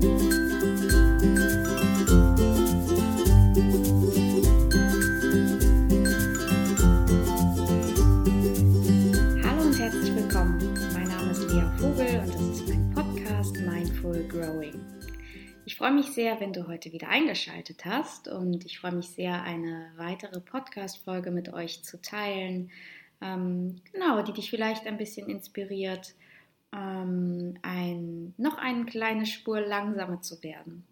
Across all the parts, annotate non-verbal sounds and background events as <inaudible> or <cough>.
Hallo und herzlich willkommen. Mein Name ist Lea Vogel und das ist mein Podcast Mindful Growing. Ich freue mich sehr, wenn du heute wieder eingeschaltet hast und ich freue mich sehr, eine weitere Podcast-Folge mit euch zu teilen. Ähm, genau, die dich vielleicht ein bisschen inspiriert, ähm, ein, noch eine kleine Spur langsamer zu werden.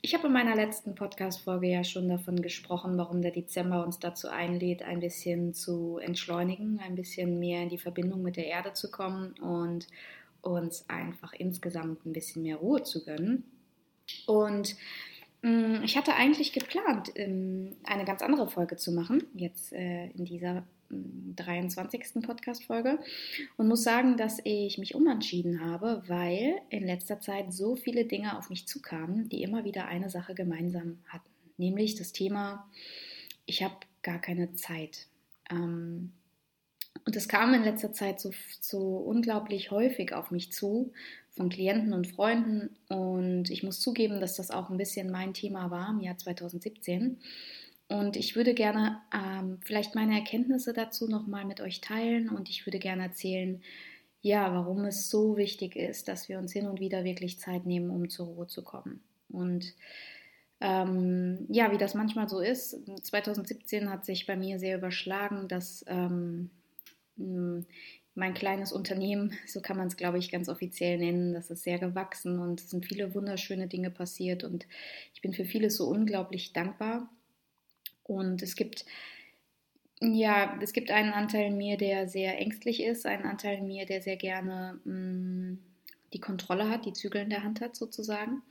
Ich habe in meiner letzten Podcast-Folge ja schon davon gesprochen, warum der Dezember uns dazu einlädt, ein bisschen zu entschleunigen, ein bisschen mehr in die Verbindung mit der Erde zu kommen und uns einfach insgesamt ein bisschen mehr Ruhe zu gönnen. Und ich hatte eigentlich geplant, ähm, eine ganz andere Folge zu machen, jetzt äh, in dieser 23. Podcast-Folge und muss sagen, dass ich mich umentschieden habe, weil in letzter Zeit so viele Dinge auf mich zukamen, die immer wieder eine Sache gemeinsam hatten, nämlich das Thema, ich habe gar keine Zeit. Ähm, und es kam in letzter Zeit so, so unglaublich häufig auf mich zu, von Klienten und Freunden. Und ich muss zugeben, dass das auch ein bisschen mein Thema war im Jahr 2017. Und ich würde gerne ähm, vielleicht meine Erkenntnisse dazu nochmal mit euch teilen und ich würde gerne erzählen, ja, warum es so wichtig ist, dass wir uns hin und wieder wirklich Zeit nehmen, um zur Ruhe zu kommen. Und ähm, ja, wie das manchmal so ist, 2017 hat sich bei mir sehr überschlagen, dass ähm, mein kleines Unternehmen, so kann man es, glaube ich, ganz offiziell nennen, das ist sehr gewachsen und es sind viele wunderschöne Dinge passiert und ich bin für vieles so unglaublich dankbar. Und es gibt, ja, es gibt einen Anteil in mir, der sehr ängstlich ist, einen Anteil in mir, der sehr gerne mh, mm, die Kontrolle hat, die Zügel in der Hand hat sozusagen.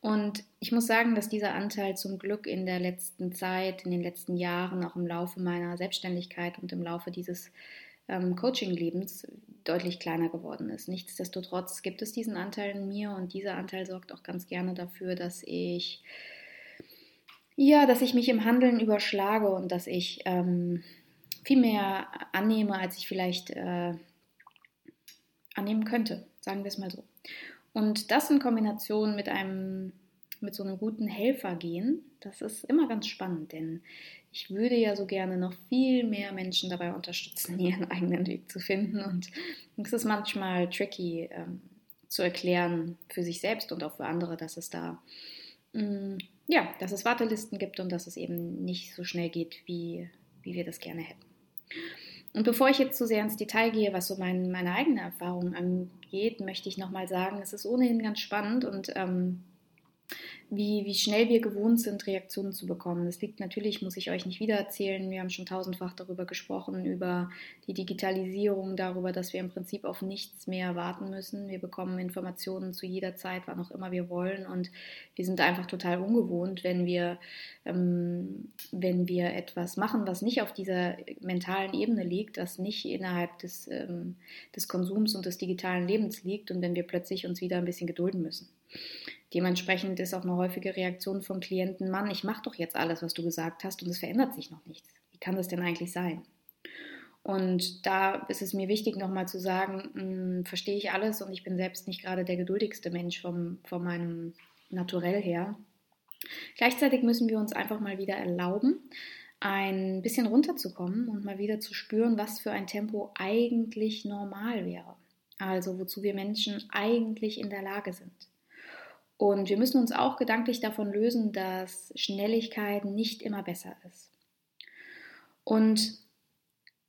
Und ich muss sagen, dass dieser Anteil zum Glück in der letzten Zeit, in den letzten Jahren, auch im Laufe meiner Selbstständigkeit und im Laufe dieses ähm, Coaching-Lebens deutlich kleiner geworden ist. Nichtsdestotrotz gibt es diesen Anteil in mir und dieser Anteil sorgt auch ganz gerne dafür, dass ich ja, dass ich mich im Handeln überschlage und dass ich ähm, viel mehr annehme, als ich vielleicht äh, annehmen könnte, sagen wir es mal so. Und das in Kombination mit einem, mit so einem guten Helfer gehen, das ist immer ganz spannend, denn ich würde ja so gerne noch viel mehr Menschen dabei unterstützen, <laughs> ihren eigenen Weg zu finden. Und es ist manchmal tricky ähm, zu erklären für sich selbst und auch für andere, dass es da mh, mm, ja, dass es Wartelisten gibt und dass es eben nicht so schnell geht, wie, wie wir das gerne hätten. Und bevor ich jetzt zu sehr ins Detail gehe, was so mein, meine eigene Erfahrung angeht, möchte ich nochmal sagen, es ist ohnehin ganz spannend und ähm, wie, wie schnell wir gewohnt sind, Reaktionen zu bekommen. Das liegt natürlich, muss ich euch nicht wieder erzählen, wir haben schon tausendfach darüber gesprochen, über die Digitalisierung, darüber, dass wir im Prinzip auf nichts mehr warten müssen. Wir bekommen Informationen zu jeder Zeit, wann auch immer wir wollen und wir sind einfach total ungewohnt, wenn wir, ähm, wenn wir etwas machen, was nicht auf dieser mentalen Ebene liegt, das nicht innerhalb des, ähm, des Konsums und des digitalen Lebens liegt und wenn wir plötzlich uns wieder ein bisschen gedulden müssen. Dementsprechend ist auch eine häufige Reaktion von Klienten, Mann, ich mache doch jetzt alles, was du gesagt hast und es verändert sich noch nichts. Wie kann das denn eigentlich sein? Und da ist es mir wichtig, nochmal zu sagen, mh, hm, verstehe ich alles und ich bin selbst nicht gerade der geduldigste Mensch vom, von meinem Naturell her. Gleichzeitig müssen wir uns einfach mal wieder erlauben, ein bisschen runterzukommen und mal wieder zu spüren, was für ein Tempo eigentlich normal wäre. Also wozu wir Menschen eigentlich in der Lage sind. Und wir müssen uns auch gedanklich davon lösen, dass Schnelligkeit nicht immer besser ist. Und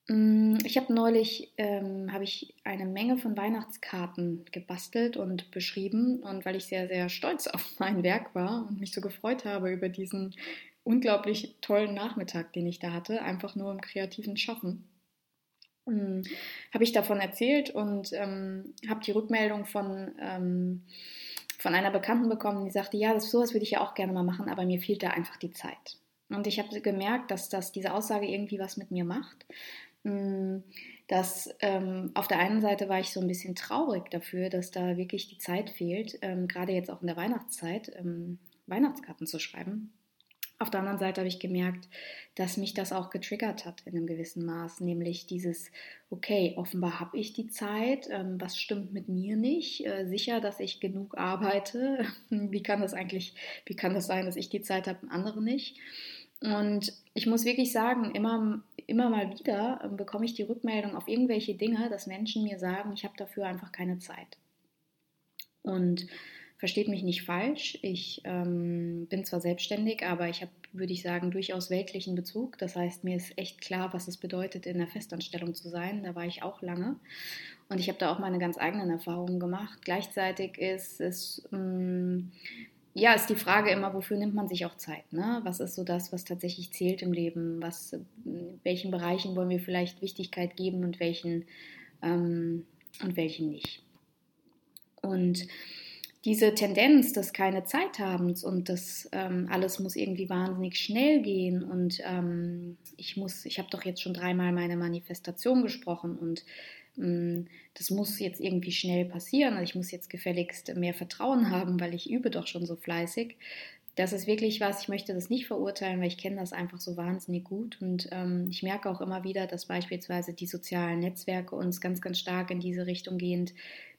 mm, ich habe neulich ähm, habe ich eine Menge von Weihnachtskarten gebastelt und beschrieben und weil ich sehr sehr stolz <laughs> auf mein Werk war und mich so gefreut habe über diesen unglaublich tollen Nachmittag, den ich da hatte, einfach nur im kreativen Schaffen, ähm, habe ich davon erzählt und ähm, habe die Rückmeldung von ähm, von einer Bekannten bekommen, die sagte, ja, das, sowas würde ich ja auch gerne mal machen, aber mir fehlt da einfach die Zeit. Und ich habe gemerkt, dass das, diese Aussage irgendwie was mit mir macht. Mm, dass ähm, auf der einen Seite war ich so ein bisschen traurig dafür, dass da wirklich die Zeit fehlt, ähm, gerade jetzt auch in der Weihnachtszeit, ähm, Weihnachtskarten zu schreiben. Auf der anderen Seite habe ich gemerkt, dass mich das auch getriggert hat in einem gewissen Maß, nämlich dieses, okay, offenbar habe ich die Zeit, ähm, was stimmt mit mir nicht, äh, sicher, dass ich genug arbeite, <laughs> wie kann das eigentlich, wie kann das sein, dass ich die Zeit habe und andere nicht? Und ich muss wirklich sagen, immer, immer mal wieder äh, bekomme ich die Rückmeldung auf irgendwelche Dinge, dass Menschen mir sagen, ich habe dafür einfach keine Zeit. Und versteht mich nicht falsch, ich ähm, bin zwar selbstständig, aber ich habe, würde ich sagen, durchaus weltlichen Bezug. Das heißt, mir ist echt klar, was es bedeutet, in der Festanstellung zu sein. Da war ich auch lange. Und ich habe da auch meine ganz eigenen Erfahrungen gemacht. Gleichzeitig ist es ähm, ja, ist die Frage immer, wofür nimmt man sich auch Zeit? Ne? Was ist so das, was tatsächlich zählt im Leben? Was, welchen Bereichen wollen wir vielleicht Wichtigkeit geben und welchen, ähm, und welchen nicht? Und diese Tendenz des keine Zeit habens und das ähm, alles muss irgendwie wahnsinnig schnell gehen und ähm, ich muss, ich habe doch jetzt schon dreimal meine Manifestation gesprochen und hm, das muss jetzt irgendwie schnell passieren, ich muss jetzt gefälligst mehr Vertrauen <laughs> haben, weil ich übe doch schon so fleißig. Das ist wirklich was, ich möchte das nicht verurteilen, weil ich kenne das einfach so wahnsinnig gut und ähm, ich merke auch immer wieder, dass beispielsweise die sozialen Netzwerke uns ganz, ganz stark in diese Richtung gehend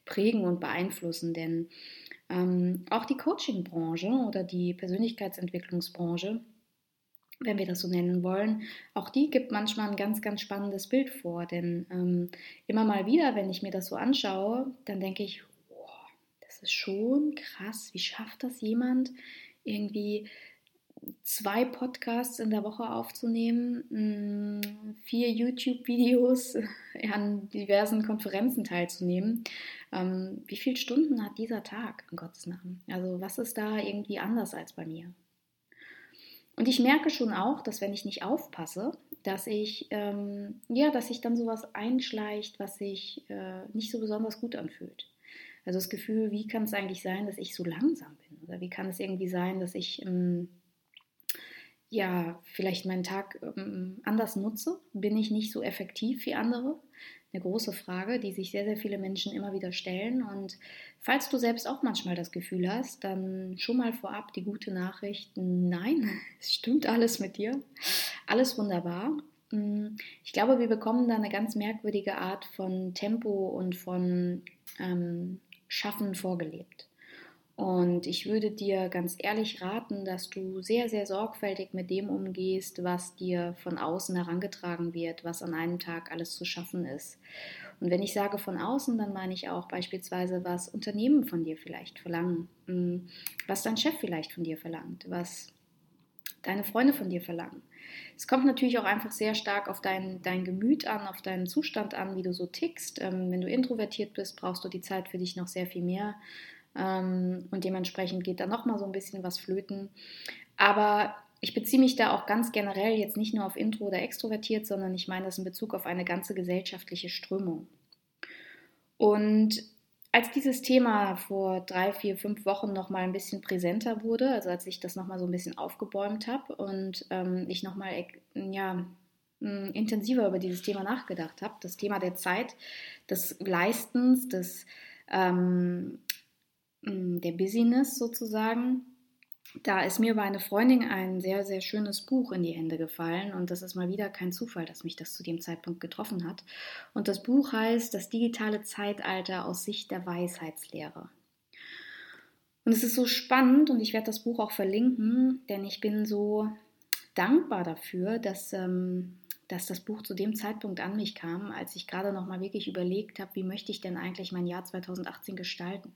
prägen und beeinflussen, denn ähm, auch die Coaching-Branche oder die Persönlichkeitsentwicklungsbranche wenn wir das so nennen wollen, auch die gibt manchmal ein ganz, ganz spannendes Bild vor. Denn ähm, immer mal wieder, wenn ich mir das so anschaue, dann denke ich, oh, das ist schon krass. Wie schafft das jemand, irgendwie zwei Podcasts in der Woche aufzunehmen, mm, vier YouTube-Videos <laughs> an diversen Konferenzen teilzunehmen. Ähm, wie viele Stunden hat dieser Tag, in Gottes Namen? Also was ist da irgendwie anders als bei mir? Und ich merke schon auch, dass wenn ich nicht aufpasse, dass ich, ähm, ja, dass sich dann sowas einschleicht, was sich äh, nicht so besonders gut anfühlt. Also das Gefühl, wie kann es eigentlich sein, dass ich so langsam bin? Oder wie kann es irgendwie sein, dass ich ähm, ja vielleicht meinen Tag ähm, anders nutze? Bin ich nicht so effektiv wie andere? eine große Frage, die sich sehr, sehr viele Menschen immer wieder stellen. Und falls du selbst auch manchmal das Gefühl hast, dann schon mal vorab die gute Nachricht, nein, <laughs> es stimmt alles mit dir. Alles wunderbar. Mm, ich glaube, wir bekommen da eine ganz merkwürdige Art von Tempo und von ähm, Schaffen vorgelebt. Und ich würde dir ganz ehrlich raten, dass du sehr, sehr sorgfältig mit dem umgehst, was dir von außen herangetragen wird, was an einem Tag alles zu schaffen ist. Und wenn ich sage von außen, dann meine ich auch beispielsweise, was Unternehmen von dir vielleicht verlangen, hm, was dein Chef vielleicht von dir verlangt, was deine Freunde von dir verlangen. Es kommt natürlich auch einfach sehr stark auf dein, dein Gemüt an, auf deinen Zustand an, wie du so tickst. Ähm, wenn du introvertiert bist, brauchst du die Zeit für dich noch sehr viel mehr. Ähm, und dementsprechend geht da nochmal so ein bisschen was flöten. Aber ich beziehe mich da auch ganz generell jetzt nicht nur auf Intro oder extrovertiert, sondern ich meine das in Bezug auf eine ganze gesellschaftliche Strömung. Und als dieses Thema vor drei, vier, fünf Wochen nochmal ein bisschen präsenter wurde, also als ich das nochmal so ein bisschen aufgebäumt habe und ähm, ich nochmal ja, intensiver über dieses Thema nachgedacht habe, das Thema der Zeit, des Leistens, des ähm, der Business sozusagen, da ist mir bei einer Freundin ein sehr, sehr schönes Buch in die Hände gefallen und das ist mal wieder kein Zufall, dass mich das zu dem Zeitpunkt getroffen hat. Und das Buch heißt Das digitale Zeitalter aus Sicht der Weisheitslehre. Und es ist so spannend und ich werde das Buch auch verlinken, denn ich bin so dankbar dafür, dass, ähm, dass das Buch zu dem Zeitpunkt an mich kam, als ich gerade noch mal wirklich überlegt habe, wie möchte ich denn eigentlich mein Jahr 2018 gestalten.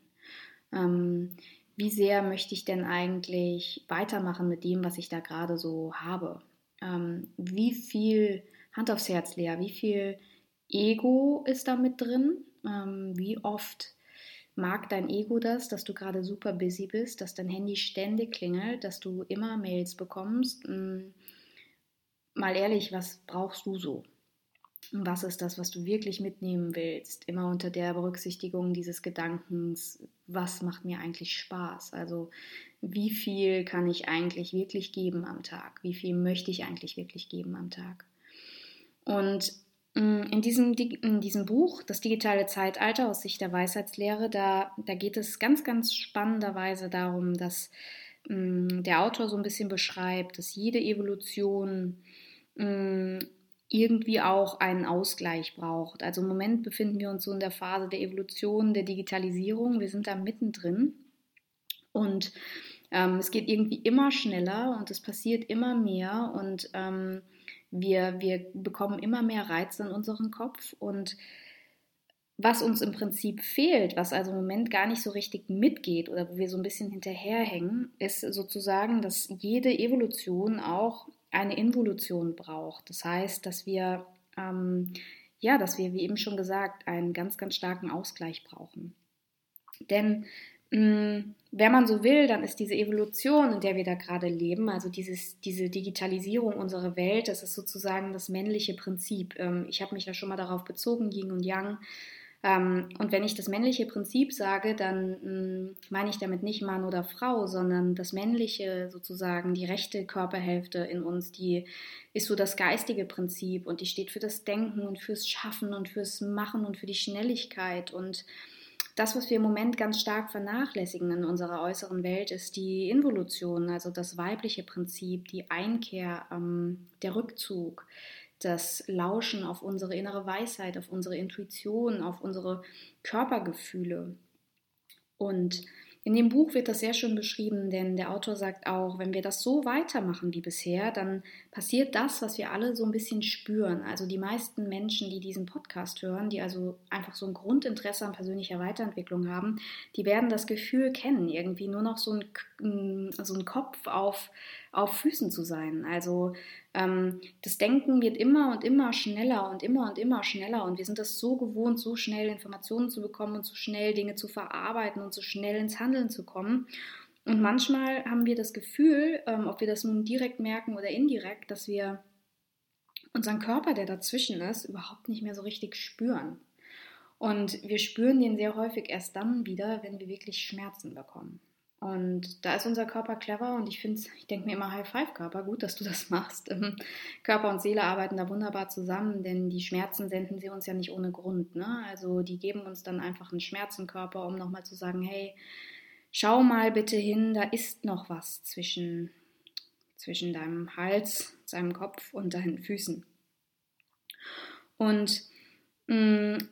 Ähm, wie sehr möchte ich denn eigentlich weitermachen mit dem, was ich da gerade so habe? Ähm, wie viel Hand aufs Herz, Lea, wie viel Ego ist da mit drin? Ähm, wie oft mag dein Ego das, dass du gerade super busy bist, dass dein Handy ständig klingelt, dass du immer Mails bekommst? Hm, mal ehrlich, was brauchst du so? Was ist das, was du wirklich mitnehmen willst? Immer unter der Berücksichtigung dieses Gedankens, was macht mir eigentlich Spaß? Also wie viel kann ich eigentlich wirklich geben am Tag? Wie viel möchte ich eigentlich wirklich geben am Tag? Und mm, in diesem, in diesem Buch, Das digitale Zeitalter aus Sicht der Weisheitslehre, da, da geht es ganz, ganz spannenderweise darum, dass mh, der Autor so ein bisschen beschreibt, dass jede Evolution mh, irgendwie auch einen Ausgleich braucht. Also im Moment befinden wir uns so in der Phase der Evolution, der Digitalisierung. Wir sind da mittendrin und ähm, es geht irgendwie immer schneller und es passiert immer mehr und ähm, wir, wir bekommen immer mehr Reize in unseren Kopf und was uns im Prinzip fehlt, was also im Moment gar nicht so richtig mitgeht oder wo wir so ein bisschen hinterherhängen, ist sozusagen, dass jede Evolution auch eine Involution braucht. Das heißt, dass wir, ähm, ja, dass wir, wie eben schon gesagt, einen ganz, ganz starken Ausgleich brauchen. Denn Mm, wenn man so will, dann ist diese Evolution, in der wir da gerade leben, also dieses, diese Digitalisierung unserer Welt, das ist sozusagen das männliche Prinzip. Ähm, ich habe mich da schon mal darauf bezogen, Yin und Yang. Ähm, und wenn ich das männliche Prinzip sage, dann mm, meine ich damit nicht Mann oder Frau, sondern das männliche sozusagen, die rechte Körperhälfte in uns, die ist so das geistige Prinzip und die steht für das Denken und fürs Schaffen und fürs Machen und für die Schnelligkeit. Und das, was wir im Moment ganz stark vernachlässigen in unserer äußeren Welt, ist die Involution, also das weibliche Prinzip, die Einkehr, ähm, der Rückzug, das Lauschen auf unsere innere Weisheit, auf unsere Intuition, auf unsere Körpergefühle. Und in dem Buch wird das sehr schön beschrieben, denn der Autor sagt auch, wenn wir das so weitermachen wie bisher, dann passiert das, was wir alle so ein bisschen spüren. Also die meisten Menschen, die diesen Podcast hören, die also einfach so ein Grundinteresse an persönlicher Weiterentwicklung haben, die werden das Gefühl kennen, irgendwie nur noch so ein, so ein Kopf auf, auf Füßen zu sein. Also ähm, das Denken wird immer und immer schneller und immer und immer schneller und wir sind das so gewohnt, so schnell Informationen zu bekommen und so schnell Dinge zu verarbeiten und so schnell ins Handeln zu kommen. Und manchmal haben wir das Gefühl, ähm, ob wir das nun direkt merken oder indirekt, dass wir unseren Körper, der dazwischen ist, überhaupt nicht mehr so richtig spüren. Und wir spüren den sehr häufig erst dann wieder, wenn wir wirklich Schmerzen bekommen. Und da ist unser Körper clever und ich finde, ich denke mir immer High Five Körper, gut, dass du das <laughs> machst. Ähm, Körper und Seele arbeiten da wunderbar zusammen, denn die Schmerzen senden sie uns ja nicht ohne Grund. Ne? Also die geben uns dann einfach einen Schmerzenkörper, um nochmal zu sagen, hey, schau mal bitte hin, da ist noch was zwischen, zwischen deinem Hals, deinem Kopf und deinen Füßen. Und mh, mm,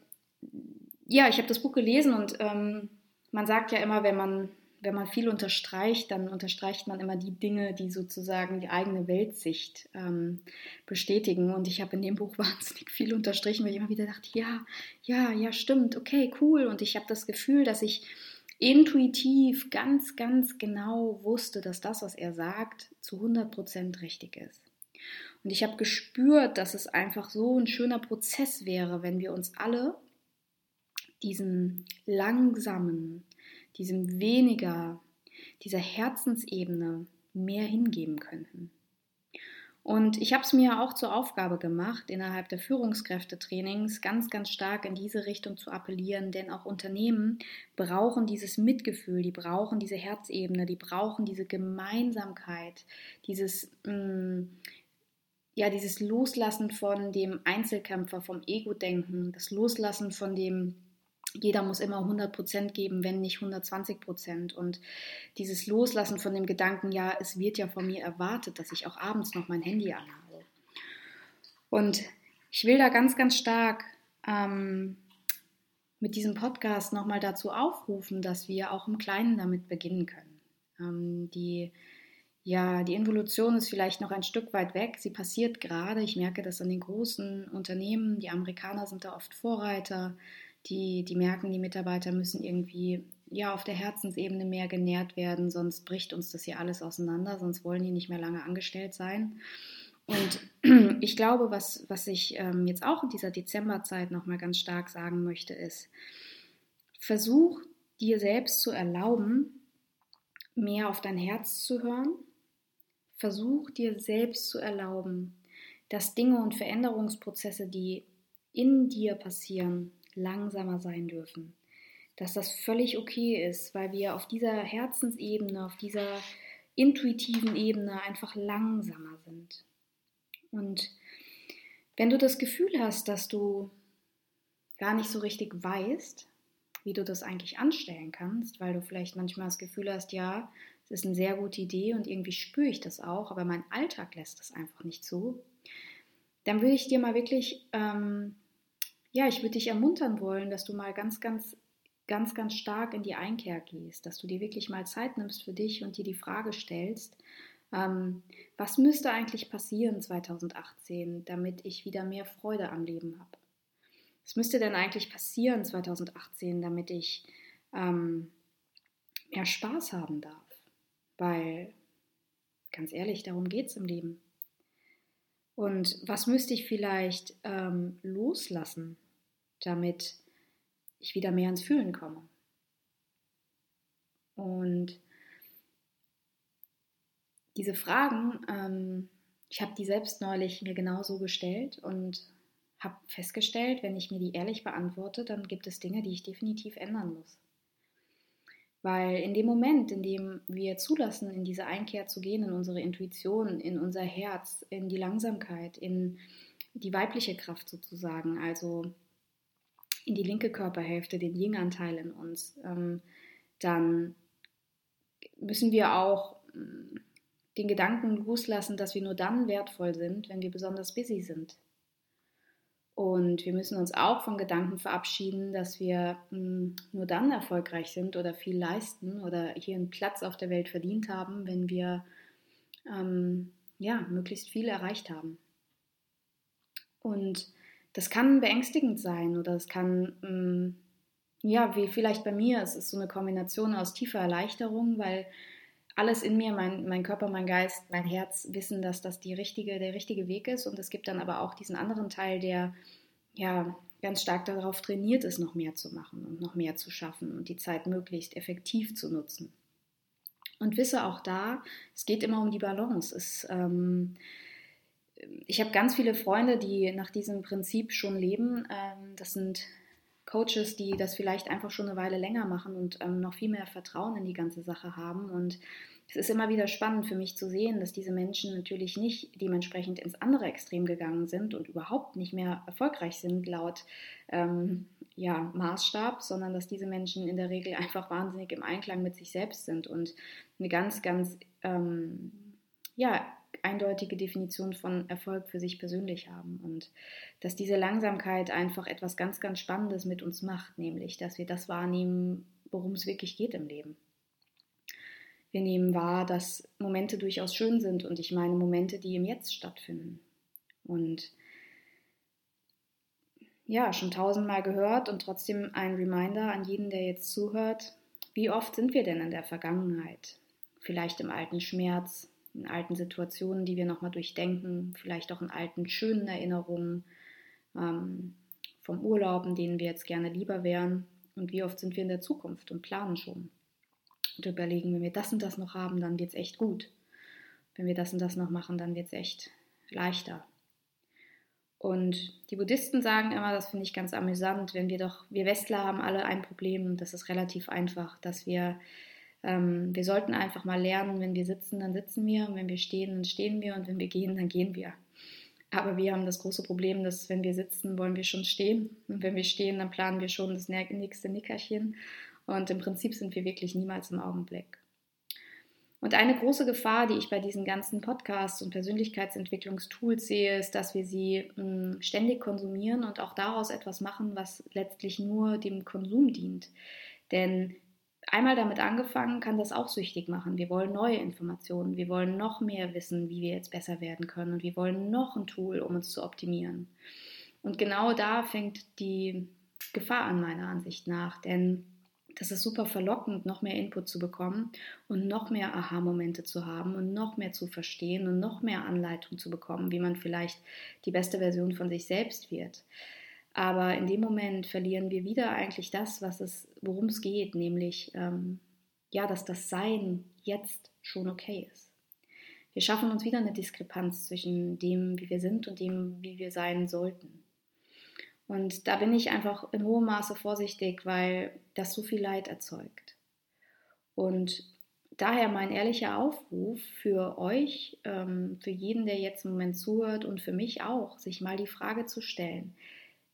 ja, ich habe das Buch gelesen und ähm, man sagt ja immer, wenn man wenn man viel unterstreicht, dann unterstreicht man immer die Dinge, die sozusagen die eigene Weltsicht ähm, bestätigen. Und ich habe in dem Buch <laughs> wahnsinnig viel unterstrichen, weil ich immer wieder dachte, ja, ja, ja, stimmt, okay, cool. Und ich habe das Gefühl, dass ich intuitiv ganz, ganz genau wusste, dass das, was er sagt, zu 100% richtig ist. Und ich habe gespürt, dass es einfach so ein schöner Prozess wäre, wenn wir uns alle diesen langsamen, diesem weniger, dieser Herzensebene mehr hingeben könnten. Und ich habe es mir auch zur Aufgabe gemacht, innerhalb der Führungskräftetrainings ganz, ganz stark in diese Richtung zu appellieren, denn auch Unternehmen brauchen dieses Mitgefühl, die brauchen diese Herzebene, die brauchen diese Gemeinsamkeit, dieses, mh, mm, ja, dieses Loslassen von dem Einzelkämpfer, vom Ego-Denken, das Loslassen von dem jeder muss immer 100% geben, wenn nicht 120% Und dieses Loslassen von dem Gedanken, ja, es wird ja von mir erwartet, dass ich auch abends noch mein Handy anhabe. Und ich will da ganz, ganz stark ähm, mit diesem Podcast nochmal dazu aufrufen, dass wir auch im Kleinen damit beginnen können. Ähm, die, ja, die Involution ist vielleicht noch ein Stück weit weg. Sie passiert gerade. Ich merke das an den großen Unternehmen. Die Amerikaner sind da oft Vorreiter die, die merken, die Mitarbeiter müssen irgendwie ja auf der Herzensebene mehr genährt werden, sonst bricht uns das hier alles auseinander, sonst wollen die nicht mehr lange angestellt sein. Und <clears throat> ich glaube, was, was ich ähm, jetzt auch in dieser Dezemberzeit nochmal ganz stark sagen möchte, ist, versuch dir selbst zu erlauben, mehr auf dein Herz zu hören. Versuch dir selbst zu erlauben, dass Dinge und Veränderungsprozesse, die in dir passieren, langsamer sein dürfen. Dass das völlig okay ist, weil wir auf dieser Herzensebene, auf dieser intuitiven Ebene einfach langsamer sind. Und wenn du das Gefühl hast, dass du gar nicht so richtig weißt, wie du das eigentlich anstellen kannst, weil du vielleicht manchmal das Gefühl hast, ja, es ist eine sehr gute Idee und irgendwie spüre ich das auch, aber mein Alltag lässt das einfach nicht zu, dann würde ich dir mal wirklich, ähm, ja, ich würde dich ermuntern wollen, dass du mal ganz, ganz, ganz, ganz stark in die Einkehr gehst, dass du dir wirklich mal Zeit nimmst für dich und dir die Frage stellst, ähm, was müsste eigentlich passieren 2018, damit ich wieder mehr Freude am Leben habe? Was müsste denn eigentlich passieren 2018, damit ich ähm, mehr Spaß haben darf? Weil, ganz ehrlich, darum geht es im Leben. Und was müsste ich vielleicht ähm, loslassen, damit ich wieder mehr ins Fühlen komme? Und diese Fragen, ähm, ich habe die selbst neulich mir genauso gestellt und habe festgestellt, wenn ich mir die ehrlich beantworte, dann gibt es Dinge, die ich definitiv ändern muss. Weil in dem Moment, in dem wir zulassen, in diese Einkehr zu gehen, in unsere Intuition, in unser Herz, in die Langsamkeit, in die weibliche Kraft sozusagen, also die linke Körperhälfte, den Yin-Anteil in uns, ähm, dann müssen wir auch mm, den Gedanken loslassen, dass wir nur dann wertvoll sind, wenn wir besonders busy sind. Und wir müssen uns auch von Gedanken verabschieden, dass wir mh, hm, nur dann erfolgreich sind oder viel leisten oder hier einen Platz auf der Welt verdient haben, wenn wir ähm, ja, möglichst viel erreicht haben. Und das kann beängstigend sein oder es kann, mh, hm, ja, wie vielleicht bei mir, es ist so eine Kombination aus tiefer Erleichterung, weil alles in mir, mein, mein Körper, mein Geist, mein Herz wissen, dass das die richtige, der richtige Weg ist. Und es gibt dann aber auch diesen anderen Teil, der ja ganz stark darauf trainiert ist, noch mehr zu machen und noch mehr zu schaffen und die Zeit möglichst effektiv zu nutzen. Und wisse auch da, es geht immer um die Balance. Es, ähm, ich habe ganz viele Freunde, die nach diesem Prinzip schon leben. Ähm, das sind Coaches, die das vielleicht einfach schon eine Weile länger machen und ähm, noch viel mehr Vertrauen in die ganze Sache haben. Und es ist immer wieder spannend für mich zu sehen, dass diese Menschen natürlich nicht dementsprechend ins andere Extrem gegangen sind und überhaupt nicht mehr erfolgreich sind laut ähm, ja, Maßstab, sondern dass diese Menschen in der Regel einfach wahnsinnig im Einklang mit sich selbst sind und eine ganz, ganz ähm, ja, eindeutige Definition von Erfolg für sich persönlich haben und dass diese Langsamkeit einfach etwas ganz, ganz Spannendes mit uns macht, nämlich dass wir das wahrnehmen, worum es wirklich geht im Leben. Wir nehmen wahr, dass Momente durchaus schön sind und ich meine Momente, die im Jetzt stattfinden. Und ja, schon tausendmal gehört und trotzdem ein Reminder an jeden, der jetzt zuhört, wie oft sind wir denn in der Vergangenheit? Vielleicht im alten Schmerz, in alten Situationen, die wir nochmal durchdenken, vielleicht auch in alten schönen Erinnerungen ähm, vom Urlaub, in denen wir jetzt gerne lieber wären. Und wie oft sind wir in der Zukunft und planen schon. Und überlegen, wenn wir das und das noch haben, dann wird es echt gut. Wenn wir das und das noch machen, dann wird es echt leichter. Und die Buddhisten sagen immer, das finde ich ganz amüsant, wenn wir doch, wir Westler haben alle ein Problem, das ist relativ einfach, dass wir ähm, wir sollten einfach mal lernen, wenn wir sitzen, dann sitzen wir, und wenn wir stehen, dann stehen wir und wenn wir gehen, dann gehen wir. Aber wir haben das große Problem, dass wenn wir sitzen, wollen wir schon stehen und wenn wir stehen, dann planen wir schon das nächste Nickerchen und im Prinzip sind wir wirklich niemals im Augenblick. Und eine große Gefahr, die ich bei diesen ganzen Podcasts und Persönlichkeitsentwicklungstools sehe, ist, dass wir sie hm, ständig konsumieren und auch daraus etwas machen, was letztlich nur dem Konsum dient. Denn einmal damit angefangen, kann das auch süchtig machen. Wir wollen neue Informationen, wir wollen noch mehr wissen, wie wir jetzt besser werden können und wir wollen noch ein Tool, um uns zu optimieren. Und genau da fängt die Gefahr an, meiner Ansicht nach, denn das ist super verlockend, noch mehr Input zu bekommen und noch mehr Aha-Momente zu haben und noch mehr zu verstehen und noch mehr Anleitung zu bekommen, wie man vielleicht die beste Version von sich selbst wird. Aber in dem Moment verlieren wir wieder eigentlich das, was es, worum es geht, nämlich ähm, ja, dass das Sein jetzt schon okay ist. Wir schaffen uns wieder eine Diskrepanz zwischen dem, wie wir sind und dem, wie wir sein sollten. Und da bin ich einfach in hohem Maße vorsichtig, weil das so viel Leid erzeugt. Und daher mein ehrlicher Aufruf für euch, ähm, für jeden, der jetzt im Moment zuhört und für mich auch, sich mal die Frage zu stellen,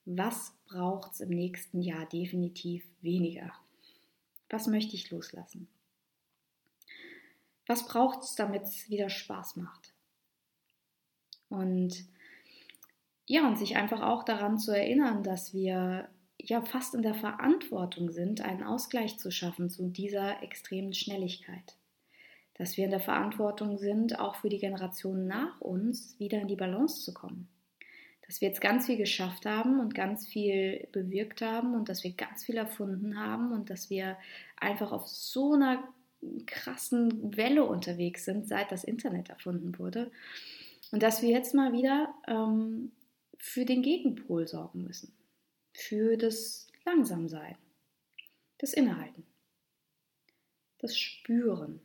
was braucht es im nächsten Jahr definitiv weniger? Was möchte ich loslassen? was braucht es, damit es wieder Spaß macht? Und ja, und sich einfach auch daran zu erinnern, dass wir ja fast in der Verantwortung sind, einen Ausgleich zu schaffen zu dieser extremen Schnelligkeit. Dass wir in der Verantwortung sind, auch für die Generationen nach uns wieder in die Balance zu kommen. Dass wir jetzt ganz viel geschafft haben und ganz viel bewirkt haben und dass wir ganz viel erfunden haben und dass wir einfach auf so einer krassen Welle unterwegs sind, seit das Internet erfunden wurde. Und dass wir jetzt mal wieder ähm, für den Gegenpol sorgen müssen für das Langsamsein, das Innehalten, das Spüren.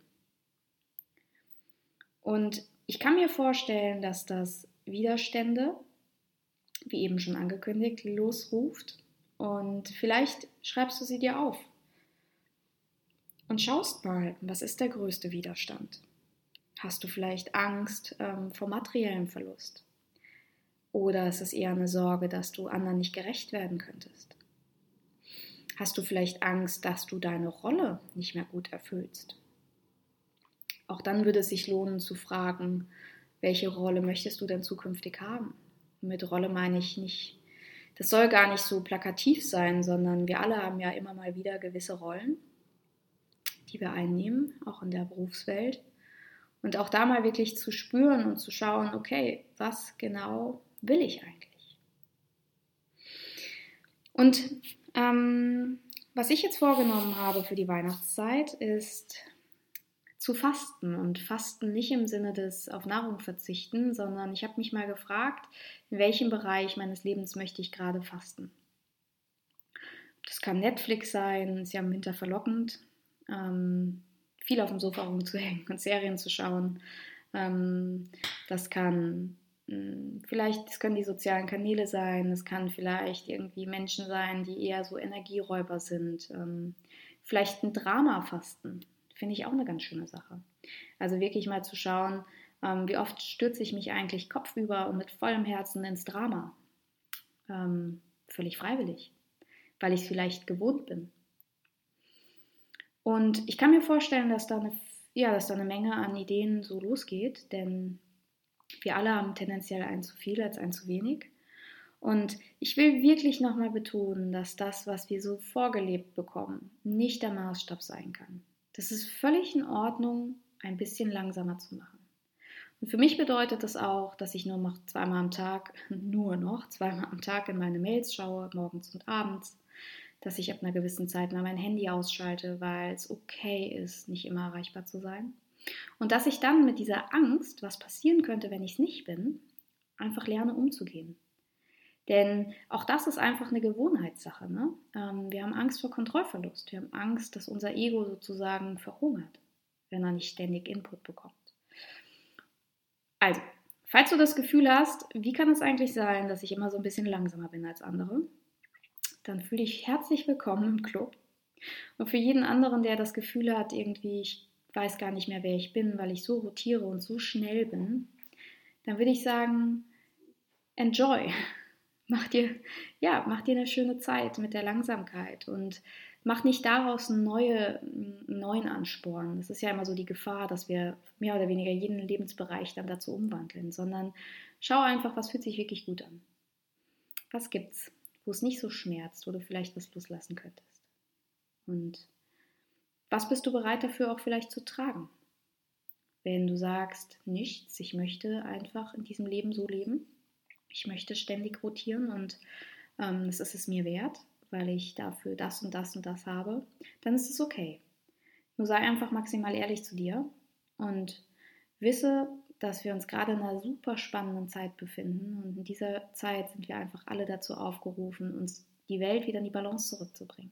Und ich kann mir vorstellen, dass das Widerstände, wie eben schon angekündigt, losruft. Und vielleicht schreibst du sie dir auf und schaust mal, was ist der größte Widerstand? Hast du vielleicht Angst ähm, vor materiellem Verlust? Oder ist es eher eine Sorge, dass du anderen nicht gerecht werden könntest? Hast du vielleicht Angst, dass du deine Rolle nicht mehr gut erfüllst? Auch dann würde es sich lohnen zu fragen, welche Rolle möchtest du denn zukünftig haben? Mit Rolle meine ich nicht, das soll gar nicht so plakativ sein, sondern wir alle haben ja immer mal wieder gewisse Rollen, die wir einnehmen, auch in der Berufswelt. Und auch da mal wirklich zu spüren und zu schauen, okay, was genau will ich eigentlich? Und ähm, was ich jetzt vorgenommen habe für die Weihnachtszeit ist zu fasten und fasten nicht im Sinne des auf Nahrung verzichten, sondern ich habe mich mal gefragt, in welchem Bereich meines Lebens möchte ich gerade fasten. Das kann Netflix sein, ist ja im Winter verlockend, ähm, viel auf dem Sofa rumzuhängen und Serien zu schauen. Ähm, das kann hm, vielleicht, es können die sozialen Kanäle sein, es kann vielleicht irgendwie Menschen sein, die eher so Energieräuber sind. Ähm, vielleicht ein Drama fasten, finde ich auch eine ganz schöne Sache. Also wirklich mal zu schauen, ähm, wie oft stürze ich mich eigentlich kopfüber und mit vollem Herzen ins Drama. Ähm, völlig freiwillig, weil ich es vielleicht gewohnt bin. Und ich kann mir vorstellen, dass da eine, ja, dass da eine Menge an Ideen so losgeht, denn wir alle haben tendenziell ein zu viel als ein zu wenig. Und ich will wirklich nochmal betonen, dass das, was wir so vorgelebt bekommen, nicht der Maßstab sein kann. Das ist völlig in Ordnung, ein bisschen langsamer zu machen. Und für mich bedeutet das auch, dass ich nur noch zweimal am Tag, <laughs> nur noch zweimal am Tag in meine Mails schaue, morgens und abends, dass ich ab einer gewissen Zeit mal mein Handy ausschalte, weil es okay ist, nicht immer erreichbar zu sein. Und dass ich dann mit dieser Angst, was passieren könnte, wenn ich es nicht bin, einfach lerne umzugehen. Denn auch das ist einfach eine Gewohnheitssache. Ne? Ähm, wir haben Angst vor Kontrollverlust. Wir haben Angst, dass unser Ego sozusagen verhungert, wenn er nicht ständig Input bekommt. Also, falls du das Gefühl hast, wie kann es eigentlich sein, dass ich immer so ein bisschen langsamer bin als andere, dann fühle ich herzlich willkommen im Club. Und für jeden anderen, der das Gefühl hat, irgendwie, ich weiß gar nicht mehr, wer ich bin, weil ich so rotiere und so schnell bin, dann würde ich sagen, enjoy. Mach dir, ja, mach dir eine schöne Zeit mit der Langsamkeit und mach nicht daraus einen, neue, neuen Ansporn. Das ist ja immer so die Gefahr, dass wir mehr oder weniger jeden Lebensbereich dann dazu umwandeln, sondern schau einfach, was fühlt sich wirklich gut an. Was gibt's, wo es nicht so schmerzt, wo du vielleicht was loslassen könntest. Und was bist du bereit dafür auch vielleicht zu tragen? Wenn du sagst, nichts, ich möchte einfach in diesem Leben so leben, ich möchte ständig rotieren und ähm, das ist es mir wert, weil ich dafür das und das und das habe, dann ist es okay. Nur sei einfach maximal ehrlich zu dir und wisse, dass wir uns gerade in einer super spannenden Zeit befinden und in dieser Zeit sind wir einfach alle dazu aufgerufen, uns die Welt wieder in die Balance zurückzubringen.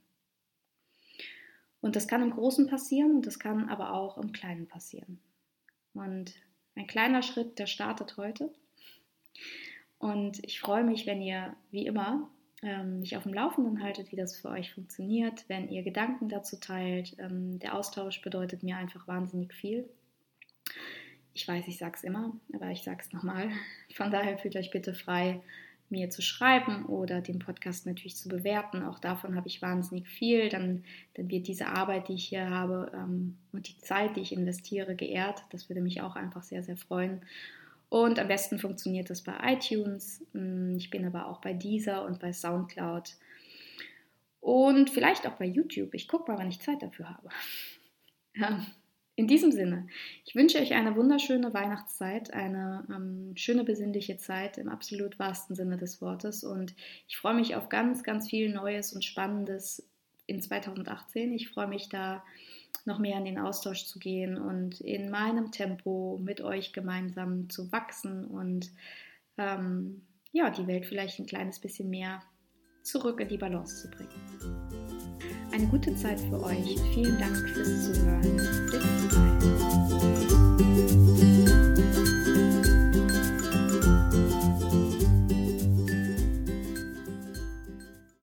Und das kann im Großen passieren und das kann aber auch im Kleinen passieren. Und ein kleiner Schritt, der startet heute. Und ich freue mich, wenn ihr, wie immer, ähm, mich auf dem Laufenden haltet, wie das für euch funktioniert, wenn ihr Gedanken dazu teilt. Ähm, der Austausch bedeutet mir einfach wahnsinnig viel. Ich weiß, ich sage es immer, aber ich sage es nochmal. Von daher fühlt euch bitte frei, mir zu schreiben oder den Podcast natürlich zu bewerten. Auch davon habe ich wahnsinnig viel. Dann, dann wird diese Arbeit, die ich hier habe ähm, und die Zeit, die ich investiere, geehrt. Das würde mich auch einfach sehr, sehr freuen. Und am besten funktioniert das bei iTunes. Hm, ich bin aber auch bei Deezer und bei SoundCloud. Und vielleicht auch bei YouTube. Ich gucke mal, wann ich Zeit dafür habe. Ja. <laughs> In diesem Sinne, ich wünsche euch eine wunderschöne Weihnachtszeit, eine ähm, schöne besinnliche Zeit im absolut wahrsten Sinne des Wortes und ich freue mich auf ganz, ganz viel Neues und Spannendes in 2018. Ich freue mich da noch mehr in den Austausch zu gehen und in meinem Tempo mit euch gemeinsam zu wachsen und ähm, ja, die Welt vielleicht ein kleines bisschen mehr zurück in die Balance zu bringen. Eine gute Zeit für euch. Vielen Dank fürs Zuhören. Bis bald.